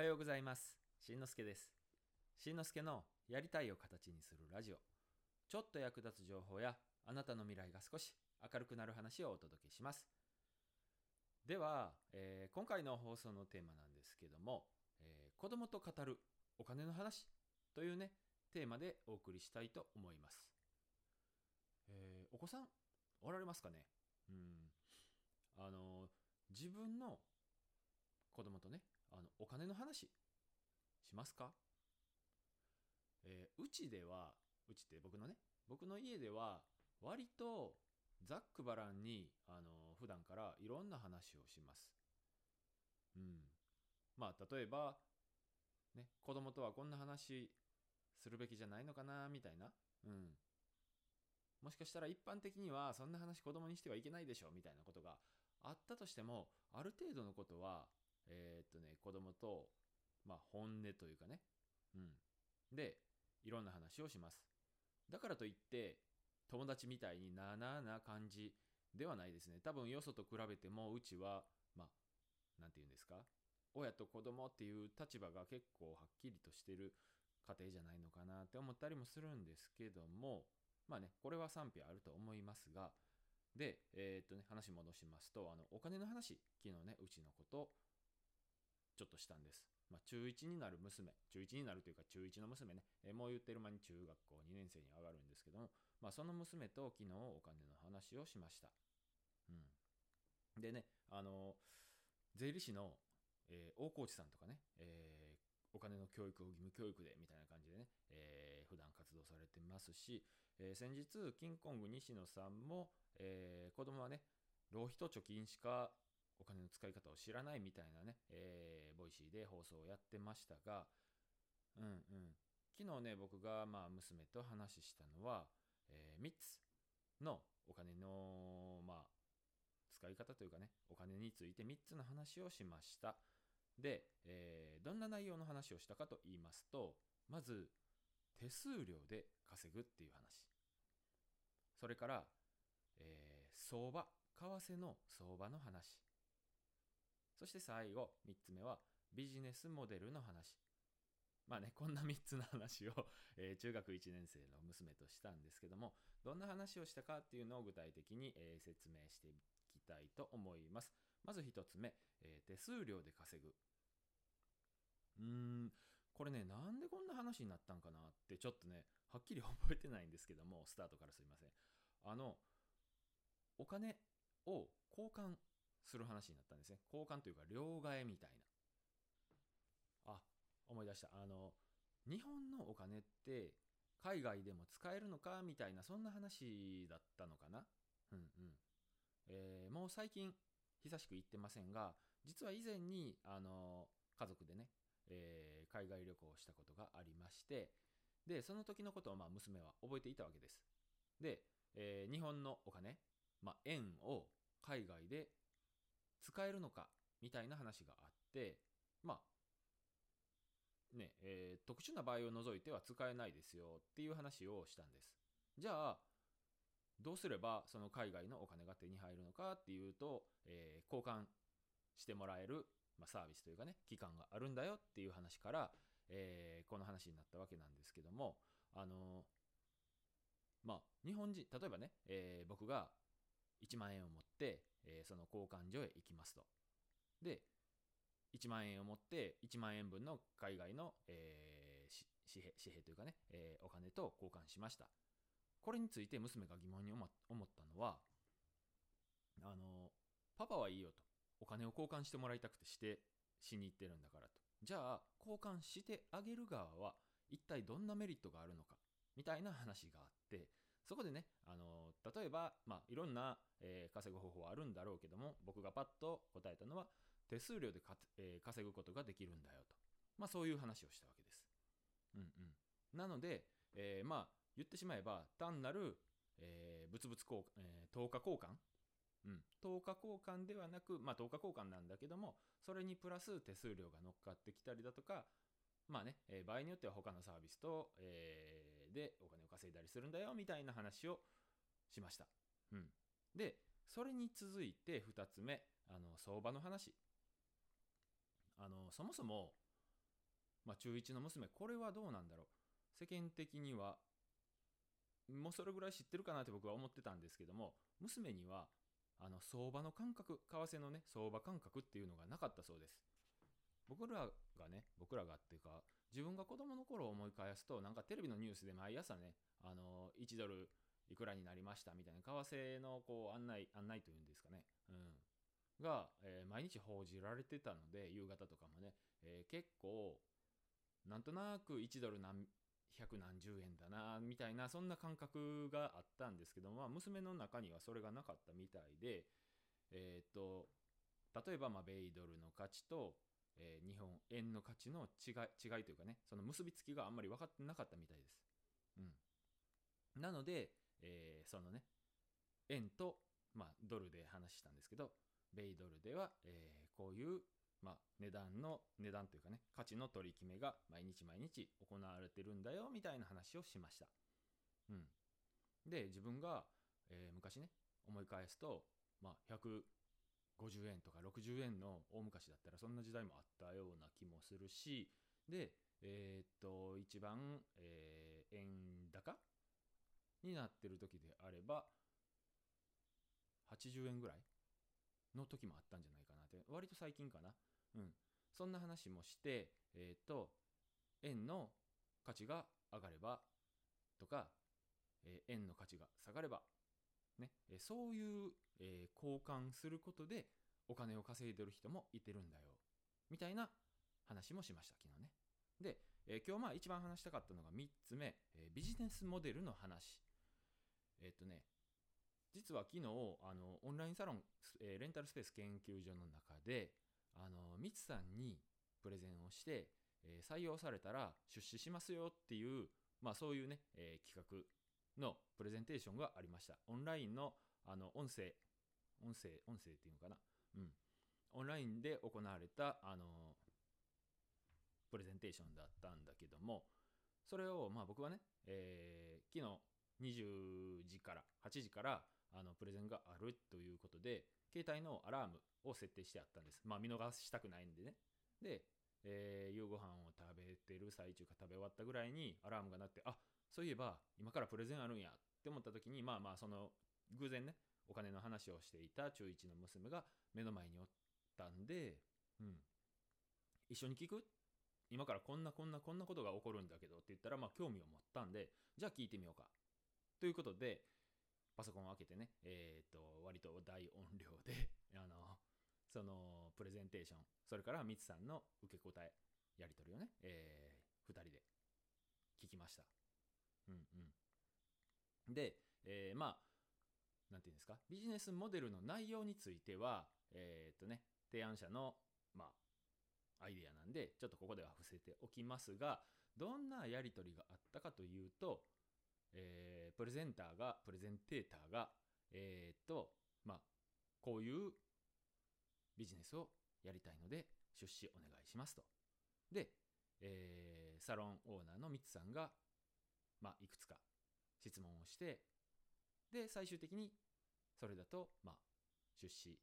はようございます。しんのすけです。しんのすけのやりたいを形にするラジオ。ちょっと役立つ情報やあなたの未来が少し明るくなる話をお届けします。では、えー今回の放送のテーマなんですけども、えー子供と語るお金の話というね、テーマでお送りしたいと思います。えーお子さんおられますかね？うん。あの、自分の、金の話しますか、えーうちでは、うちって僕のね、僕の家では割とざっくばらんにあの普段からいろんな話をします。うん。まあ例えば、ね、子供とはこんな話するべきじゃないのかなみたいな。うん。もしかしたら一般的にはそんな話子供にしてはいけないでしょみたいなことがあったとしてもある程度のことはえーっとね子供とまあ本音というかね。うん。でいろんな話をします。だからといって友達みたいにななな感じではないですね。多分よそと比べてもうちはまあなんて言うんですか？親と子供っていう立場が結構はっきりとしてる家庭じゃないのかなって思ったりもするんですけどもまあねこれは賛否あると思いますが。でえーっとね話戻しますとあのお金の話。昨日ねうちの子とちょっとしたんです。まあ、中1になる娘、中1になるというか中1の娘ね、えーもう言ってる間に中学校2年生に上がるんですけども、まあ、その娘と昨日お金の話をしました。うん。でね、あの税理士の、えー大河内さんとかね、えーお金の教育を義務教育でみたいな感じでね、えー普段活動されてますし、えー先日、キンコング西野さんも、えー子供はね、浪費と貯金しかお金の使い方を知らないみたいなね、えーボイシーで放送をやってましたが、うんうん。昨日ね、僕がまあ娘と話したのは、え3つのお金の、まあ、使い方というかね、お金について3つの話をしました。で、えーどんな内容の話をしたかと言いますと、まず、手数料で稼ぐっていう話。それから、えー相場、為替の相場の話。そして最後、3つ目はビジネスモデルの話。まあね、こんな3つの話を、えー中学1年生の娘としたんですけども、どんな話をしたかっていうのを具体的に、えー説明していきたいと思います。まず1つ目、えー手数料で稼ぐ。うーん、これね、なんでこんな話になったんかなってちょっとね、はっきり覚えてないんですけども、スタートからすいません。あの、お金を交換する話になったんですね。交換というか、両替みたいな。あ、思い出した。あの、日本のお金って海外でも使えるのかみたいな、そんな話だったのかな。うんうん。えーもう最近、久しく行ってませんが、実は以前に、あの、家族でね、えー海外旅行をしたことがありまして、で、その時のことをまあ娘は覚えていたわけです。で、えー日本のお金、まあ、円を海外で使えるのかみたいな話があって、まあ、ね、えー特殊な場合を除いては使えないですよっていう話をしたんです。じゃあ、どうすればその海外のお金が手に入るのかっていうと、えー交換してもらえる、まあ、サービスというかね、期間があるんだよっていう話から、えーこの話になったわけなんですけども、あのまあ、日本人、例えばね、えー僕が1万円を持って、えーその交換所へ行きますと。で、1万円を持って、1万円分の海外の、えー紙幣紙幣というかね、えーお金と交換しました。これについて娘が疑問に思ったのは、あの、パパはいいよと。お金を交換してもらいたくてして、しに行ってるんだからと。じゃあ、交換してあげる側は、一体どんなメリットがあるのか、みたいな話があって、そこでね、あの、例えば、まあ、いろんな、えー稼ぐ方法はあるんだろうけども、僕がパッと答えたのは、手数料でか、えー稼ぐことができるんだよと。まあ、そういう話をしたわけです。うんうん。なので、えーまあ、言ってしまえば、単なる、えー物々交換、えー等価交換うん、等価交換ではなく、まあ、等価交換なんだけども、それにプラス手数料が乗っかってきたりだとか、まあね、えー場合によっては他のサービスと、えーでお金を稼いだりするんだよみたいな話をしました。うん、で、それに続いて2つ目、あの相場の話。あのそもそもまあ、中1の娘これはどうなんだろう世間的にはもうそれぐらい知ってるかなって僕は思ってたんですけども娘にはあの相場の感覚為替のね相場感覚っていうのがなかったそうです僕らがね僕らがっていうか自分が子供の頃を思い返すとなんかテレビのニュースで毎朝ねあの1ドルいくらになりましたみたいな為替のこう案内案内というんですかね、うん、が、えー、毎日報じられてたので夕方とかもね、えー、結構なんとなく1ドル何百何十円だなみたいなそんな感覚があったんですけども、まあ、娘の中にはそれがなかったみたいでえー、っと例えばまあ米ドルの価値と、えー、日本円の価値の違い違いというかねその結びつきがあんまり分かってなかったみたいです。うん、なので、えー、そのね円と、まあ、ドルで話したんですけど米ドルでは、えー、こういうまあ、値段の値段というかね価値の取り決めが毎日毎日行われてるんだよみたいな話をしました。うん、で自分が、え、昔ね思い返すと、まあ、50円とか60円の大昔だったらそんな時代もあったような気もするしでえー、っと一番、えー、円高になってる時であれば80円ぐらいの時もあったんじゃないかなって割と最近かな。うん、そんな話もして、えっ、と、円の価値が上がればとか、え、円の価値が下がれば、ね、そういう、え交換することでお金を稼いでる人もいてるんだよ、みたいな話もしました、昨日ね。で、え今日まあ一番話したかったのが3つ目、えビジネスモデルの話。えっ、とね、実は昨日あのオンラインサロン、えレンタルスペース研究所の中で、あのミツさんにプレゼンをして、え、採用されたら出資しますよっていう、まあ、そういうね、え、企画のプレゼンテーションがありました。オンラインのあの音声、音声、音声っていうのかな？うん。オンラインで行われた、あのプレゼンテーションだったんだけども、それを、まあ僕はね、えー、昨日20時から、8時から、あの、プレゼンがあるということで、携帯のアラームを設定してあったんです。まあ見逃したくないんでね。で、えー、夕ご飯を食べてる最中か食べ終わったぐらいにアラームが鳴って、あそういえば今からプレゼンあるんやって思った時に、まあまあその偶然ね、お金の話をしていた中1の娘が目の前におったんで、うん。一緒に聞く？今からこんなこんなこんなことが起こるんだけどって言ったら、まあ興味を持ったんで、じゃあ聞いてみようか。ということで、パソコンを開けてね、えっ、と、割と大音量で あの、その、プレゼンテーション、それからミツさんの受け答え、やり取りをね、えー、2人で聞きました。うんうん。で、えー、まあ、なんていうんですか、ビジネスモデルの内容については、えっ、とね、提案者の、まあ、アイデアなんで、ちょっとここでは伏せておきますが、どんなやり取りがあったかというと、えー、プレゼンターが、プレゼンテーターが、えー、っと、まあ、こういうビジネスをやりたいので出資お願いしますと。で、えー、サロンオーナーのミツさんが、まあ、いくつか質問をして、で、最終的にそれだと、まあ、出資、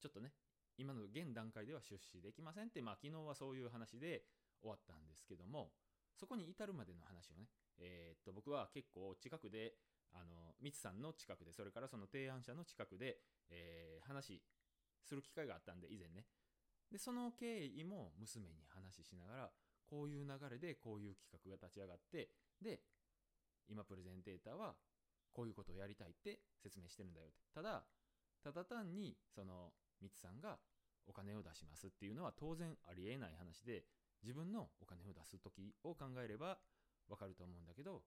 ちょっとね、今の現段階では出資できませんって、まあ、昨日はそういう話で終わったんですけども、そこに至るまでの話をね、えー、っと、僕は結構近くで、あの、ミツさんの近くで、それからその提案者の近くで、えー、話する機会があったんで、以前ね。で、その経緯も娘に話ししながら、こういう流れでこういう企画が立ち上がって、で、今プレゼンテーターはこういうことをやりたいって説明してるんだよって。ただ、ただ単に、その、ミツさんがお金を出しますっていうのは当然ありえない話で、自分のお金を出す時を考えれば、わかると思うんだけど、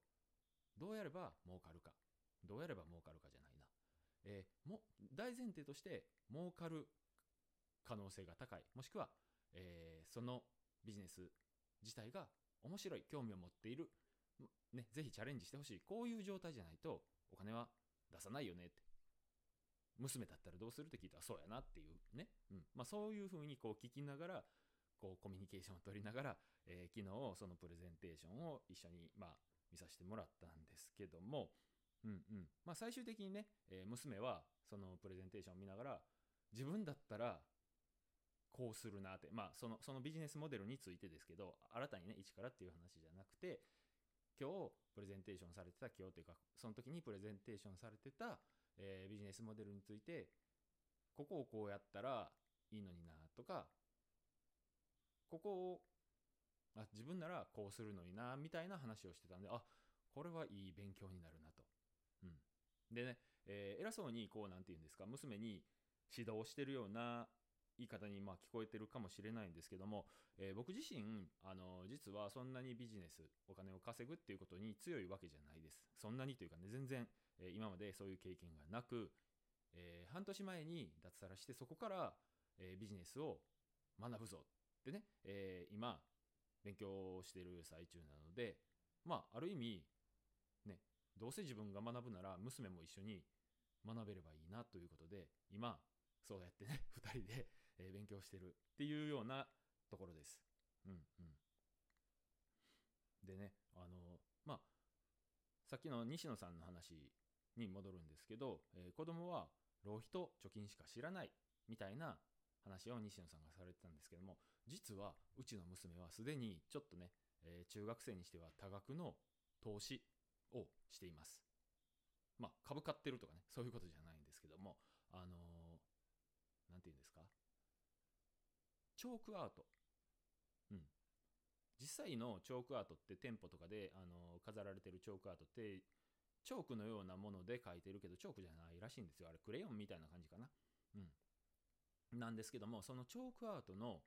どうやれば儲かるか。どうやれば儲かるかじゃないな。えー、も、大前提として儲かる可能性が高い。もしくは、えー、そのビジネス自体が面白い、興味を持っている。ね、ぜひチャレンジしてほしい。こういう状態じゃないとお金は出さないよねって。娘だったらどうするって聞いたらそうやなっていうね。うん。まあそういうふうにこう聞きながら、こうコミュニケーションを取りながら、えー、昨日そのプレゼンテーションを一緒にまあ見させてもらったんですけども、うんうんまあ、最終的にね、えー、娘はそのプレゼンテーションを見ながら自分だったらこうするなってまあそのそのビジネスモデルについてですけど新たにね一からっていう話じゃなくて今日プレゼンテーションされてた今日というかその時にプレゼンテーションされてた、えー、ビジネスモデルについてここをこうやったらいいのになとかここをあ自分ならこうするのになみたいな話をしてたんであこれはいい勉強になるなと。うん、でね、えー、偉そうにこう何て言うんですか娘に指導してるような言い方にまあ聞こえてるかもしれないんですけども、えー、僕自身あの実はそんなにビジネスお金を稼ぐっていうことに強いわけじゃないです。そんなにというかね全然、えー、今までそういう経験がなく、えー、半年前に脱サラしてそこから、えビジネスを学ぶぞってね、え今勉強してる最中なのでまあある意味どうせ自分が学ぶなら娘も一緒に学べればいいなということで今そうやってね 2人でえ勉強してるっていうようなところです。うんうん。でね、あの、まあ、さっきの西野さんの話に戻るんですけど、えー、子供は浪費と貯金しか知らないみたいな話を西野さんがされてたんですけども、実はうちの娘はすでにちょっとね、えー、中学生にしては多額の投資をしています。まあ、株買ってるとかね、そういうことじゃないんですけども、あのー、なんて言うんですか？チョークアート。うん。実際のチョークアートって店舗とかで、あの飾られてるチョークアートって、チョークのようなもので描いてるけど、チョークじゃないらしいんですよ。あれ、クレヨンみたいな感じかな。うん。なんですけども、そのチョークアートの、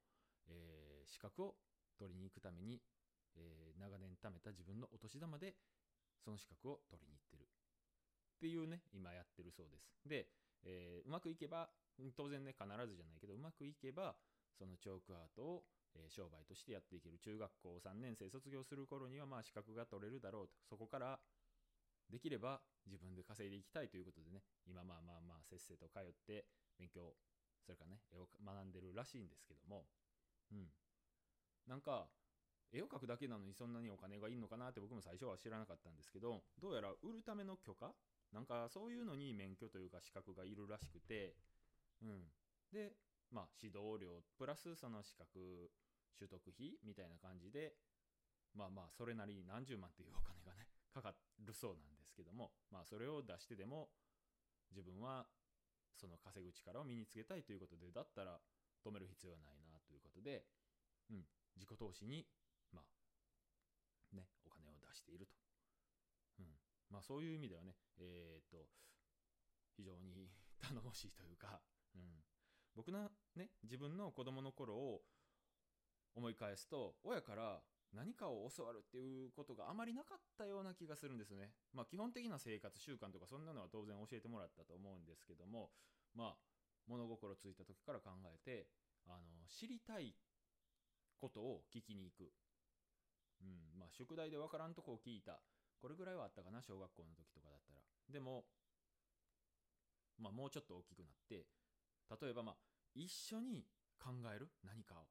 えー、資格を取りに行くために、えー、長年貯めた自分のお年玉で、その資格を取りに行ってる。っていうね、今やってるそうです。で、えー、うまくいけば、当然ね、必ずじゃないけど、うまくいけば、そのチョークアートを、え商売としてやっていける。中学校3年生卒業する頃にはまあ資格が取れるだろうと。そこからできれば自分で稼いでいきたいということでね。今まあまあまあせっせと通って勉強それからね絵を学んでるらしいんですけども。うん。なんか絵を描くだけなのにそんなにお金がいいのかなって僕も最初は知らなかったんですけどどうやら売るための許可？なんかそういうのに免許というか資格がいるらしくてうん。でまあ、指導料プラスその資格取得費みたいな感じでまあまあそれなりに何十万っていうお金がね かかるそうなんですけどもまあそれを出してでも自分はその稼ぐ力を身につけたいということでだったら止める必要はないなということで、うん、自己投資にしていると、うん、まあそういう意味ではねえー、っと非常に 頼もしいというか、うん、僕のね自分の子供の頃を思い返すと親から何かを教わるっていうことがあまりなかったような気がするんですね。まあ基本的な生活習慣とかそんなのは当然教えてもらったと思うんですけどもまあ物心ついた時から考えてあの知りたいことを聞きに行く。うんまあ宿題でわからんとこを聞いた。これぐらいはあったかな小学校の時とかだったら。でもまあもうちょっと大きくなって例えばまあ一緒に考える？何かを、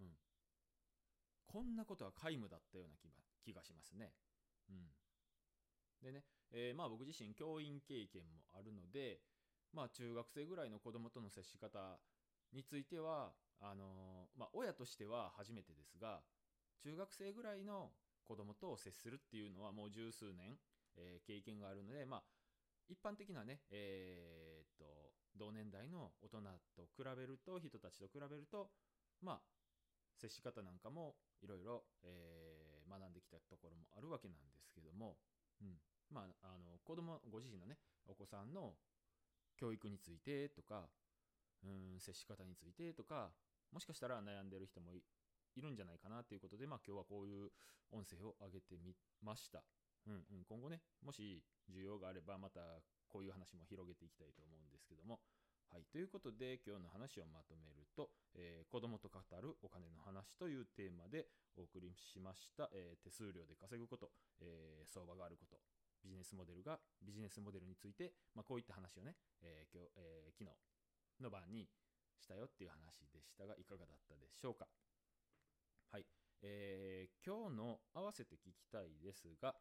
うん、こんなことは皆無だったような気が気がしますね。うん、でね、えー、まあ僕自身教員経験もあるので、まあ、中学生ぐらいの子供との接し方についてはあのー、まあ、親としては初めてですが中学生ぐらいの子供と接するっていうのはもう十数年、えー、経験があるので、まあ、一般的なね、えー、っと同年代の大人と比べると人たちと比べるとまあ接し方なんかもいろいろ学んできたところもあるわけなんですけども、うん、まああの子供ご自身のねお子さんの教育についてとかうん接し方についてとかもしかしたら悩んでる人もいいるんじゃないかなということで、まあ、今日はこういう音声を上げてみました。うんうん、今後ねもし需要があればまたこういう話も広げていきたいと思うんですけども。はい、ということで今日の話をまとめると、えー、子供と語るお金の話というテーマでお送りしました、えー、手数料で稼ぐこと、えー、相場があることビジネスモデルがビジネスモデルについて、まあ、こういった話をね、え今日え昨日の晩にしたよっていう話でしたがいかがだったでしょうか、えー、今日の合わせて聞きたいですが、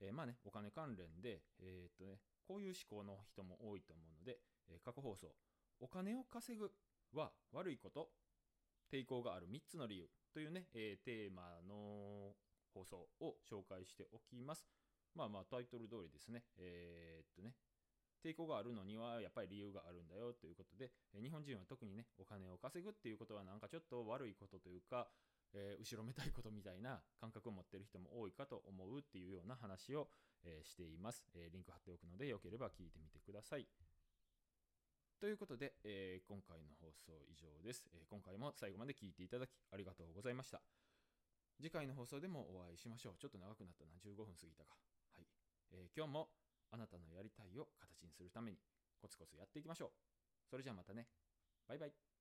えまあねお金関連でえっとねこういう思考の人も多いと思うので、え過去放送、お金を稼ぐは悪いこと抵抗がある3つの理由というね、え、テーマの放送を紹介しておきます。まあまあタイトル通りですね、え、っとね、抵抗があるのにはやっぱり理由があるんだよということで、日本人は特にね、お金を稼ぐっていうことはなんかちょっと悪いことというか、えー、後ろめたいことみたいな感覚を持ってる人も多いかと思うっていうような話を、えー、しています、えー、リンク貼っておくので、よければ聞いてみてください。ということで、え、今回の放送以上です、え、今回も最後まで聞いていただきありがとうございました。次回の放送でもお会いしましょう。ちょっと長くなったな。15分過ぎたか。はい。え、今日もあなたのやりたいを形にするためにコツコツやっていきましょう。それじゃあまたね。バイバイ。